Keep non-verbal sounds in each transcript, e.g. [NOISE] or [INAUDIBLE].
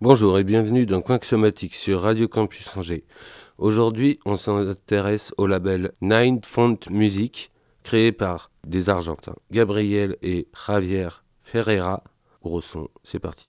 Bonjour et bienvenue dans Coin Somatique sur Radio Campus Angers. Aujourd'hui, on s'intéresse au label Nine Font Music, créé par des Argentins, Gabriel et Javier Ferreira. Gros son, c'est parti.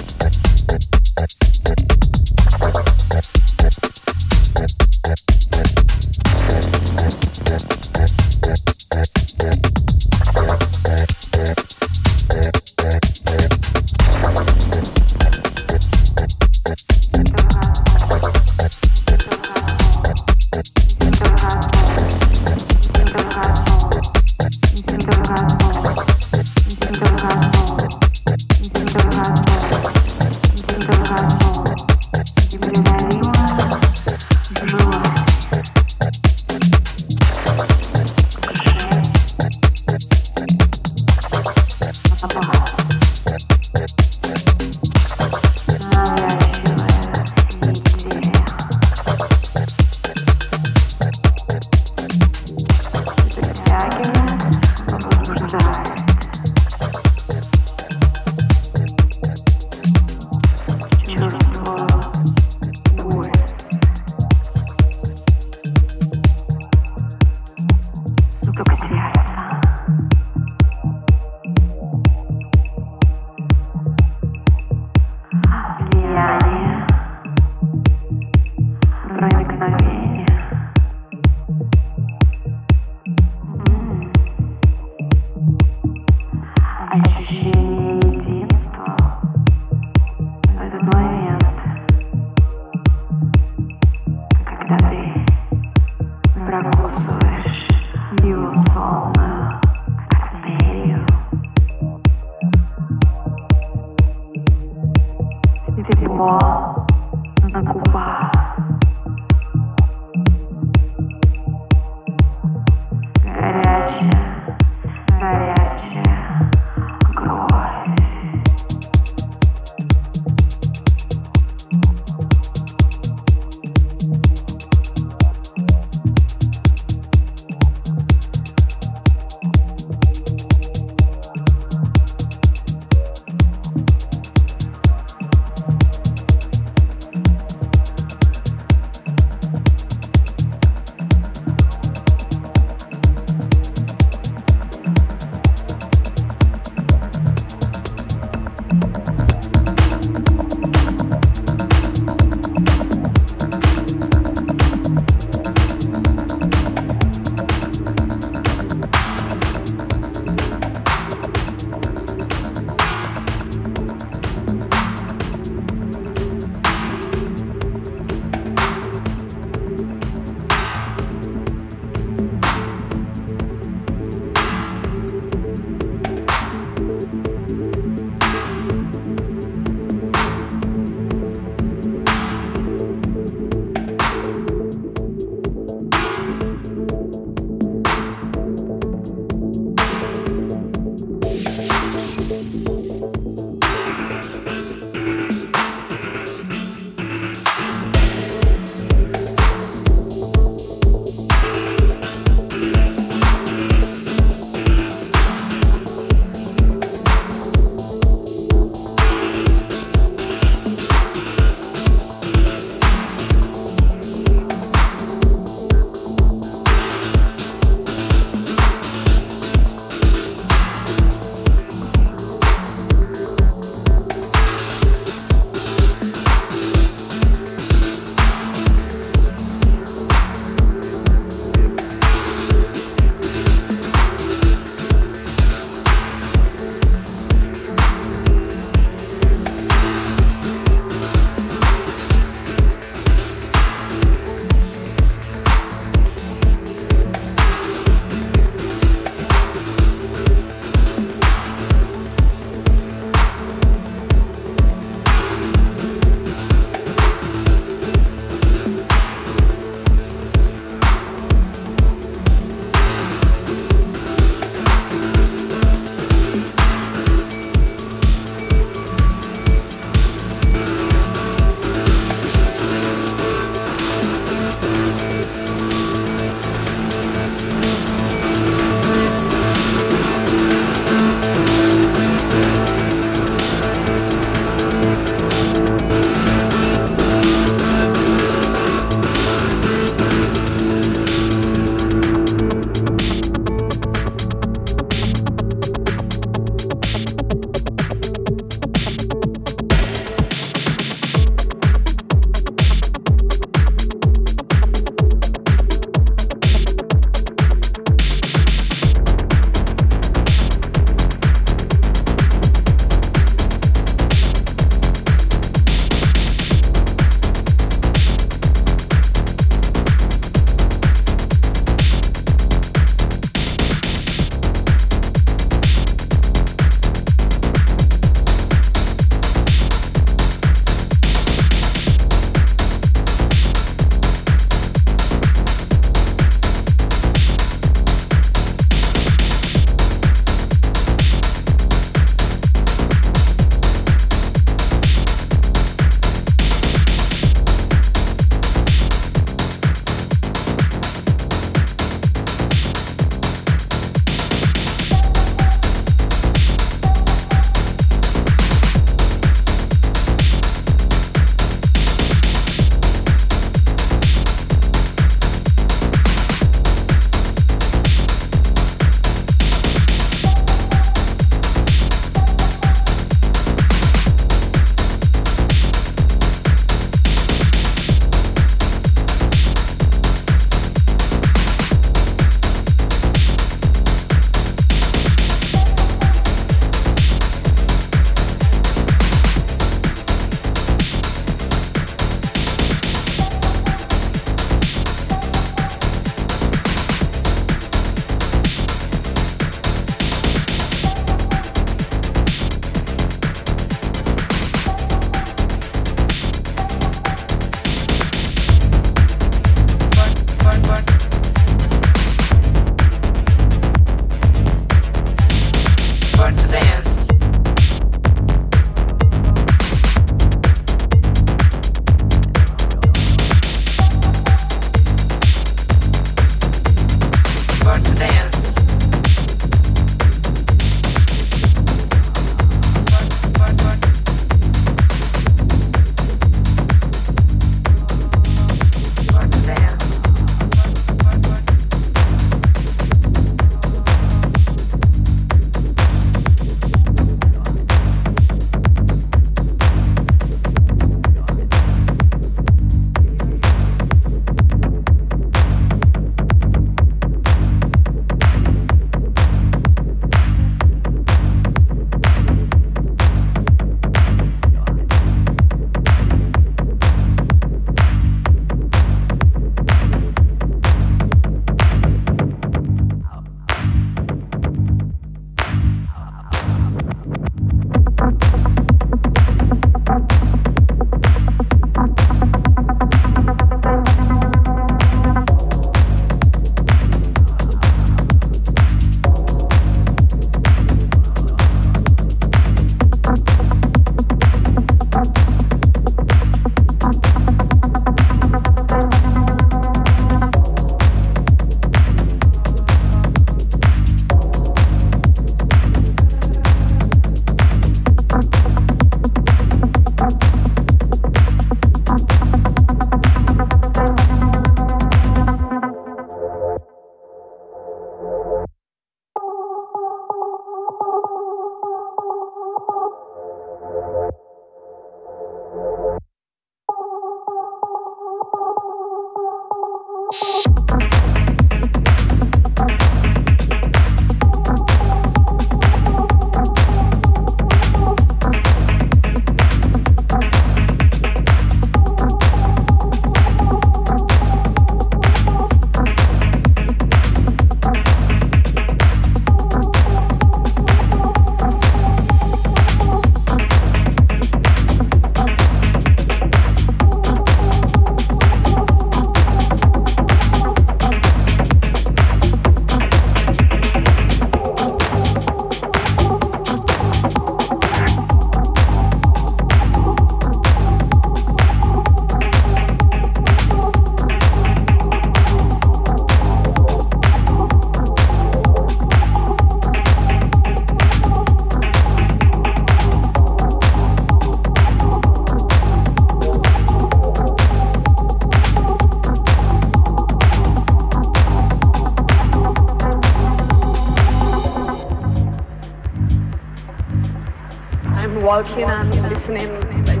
Walking and listening. Like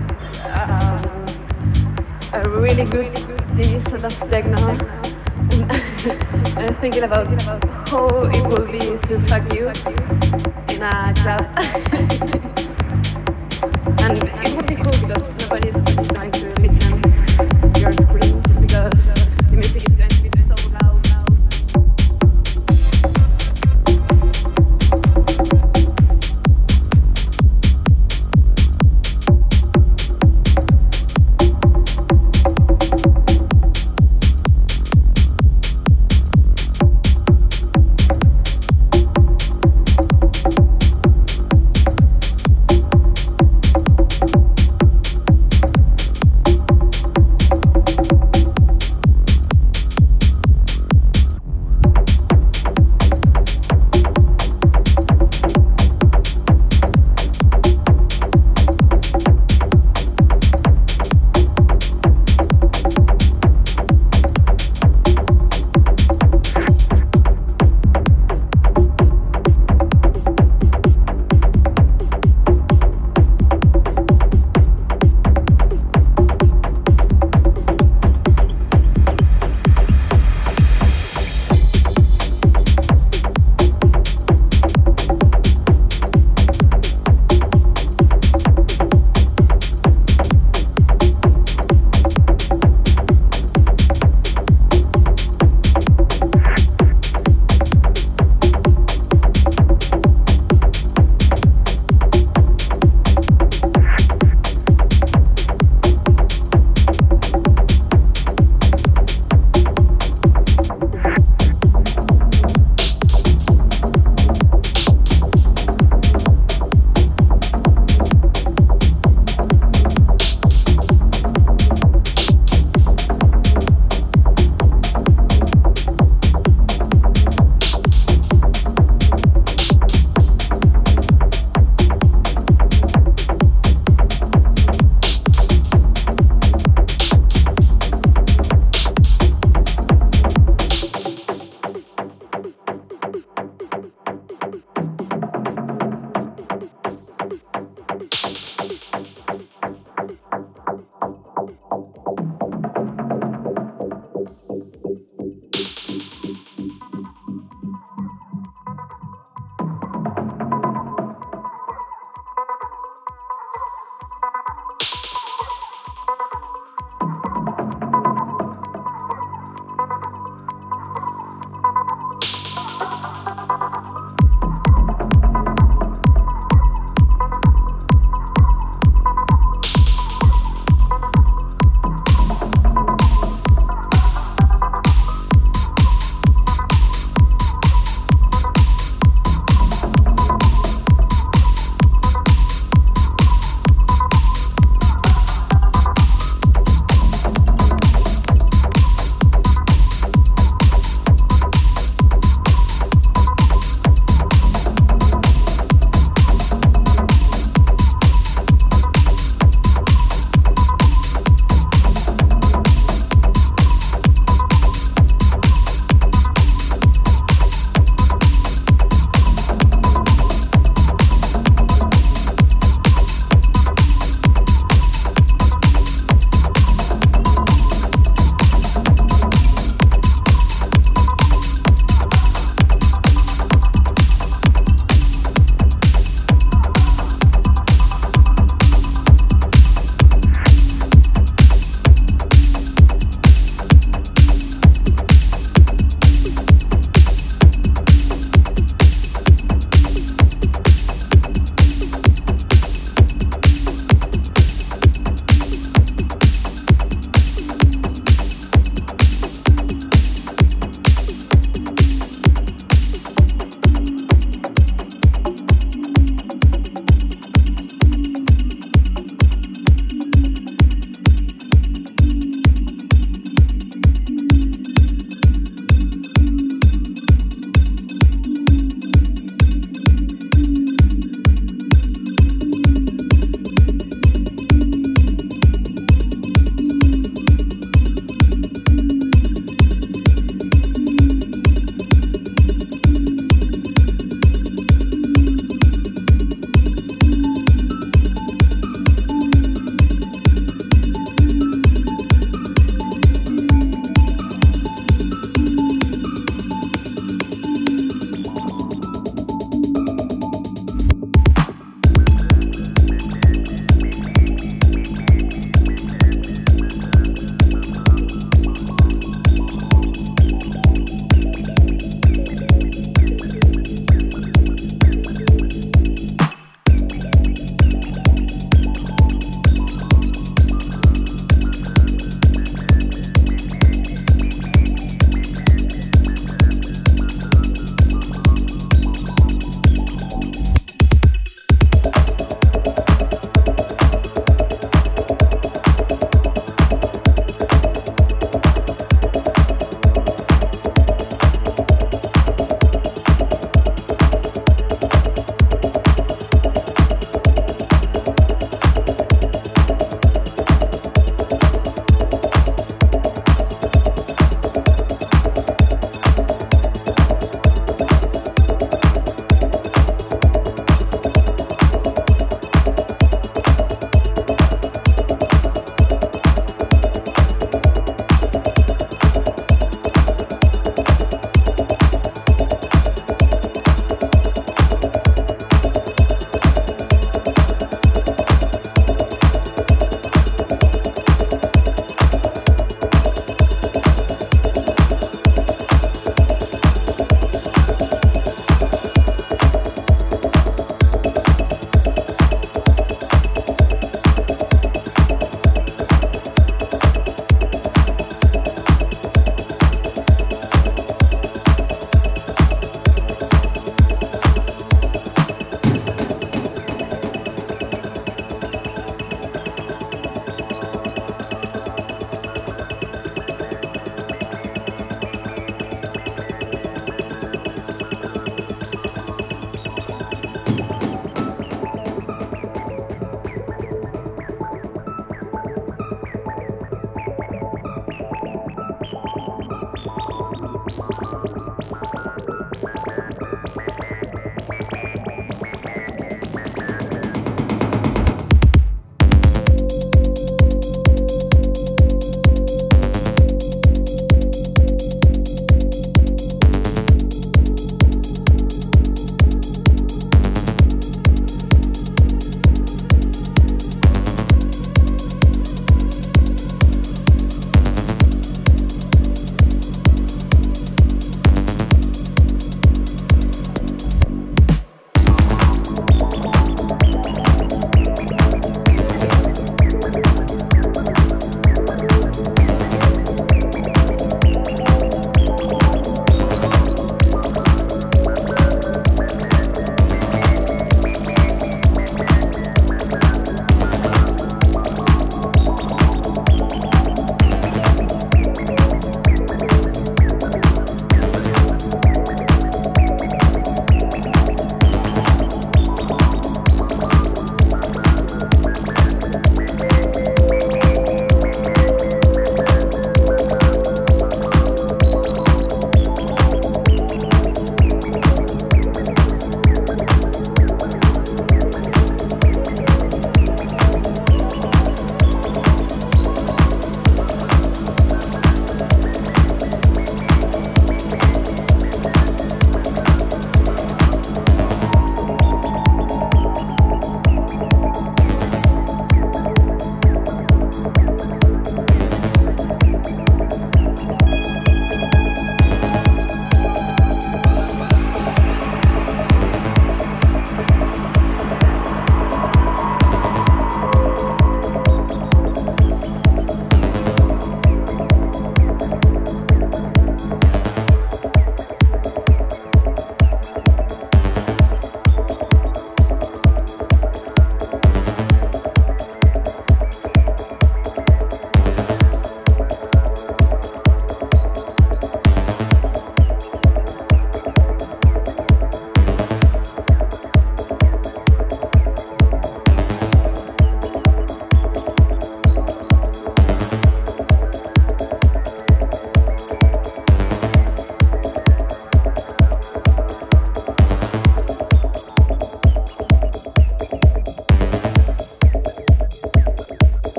um, a really good piece of techno and [LAUGHS] thinking about how it will be to fuck you in a club [LAUGHS] and it would be cool because nobody's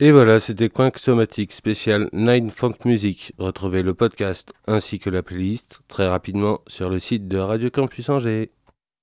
Et voilà, c'était Coin Somatique spécial Nine Funk Music. Retrouvez le podcast ainsi que la playlist très rapidement sur le site de Radio Campus Angers.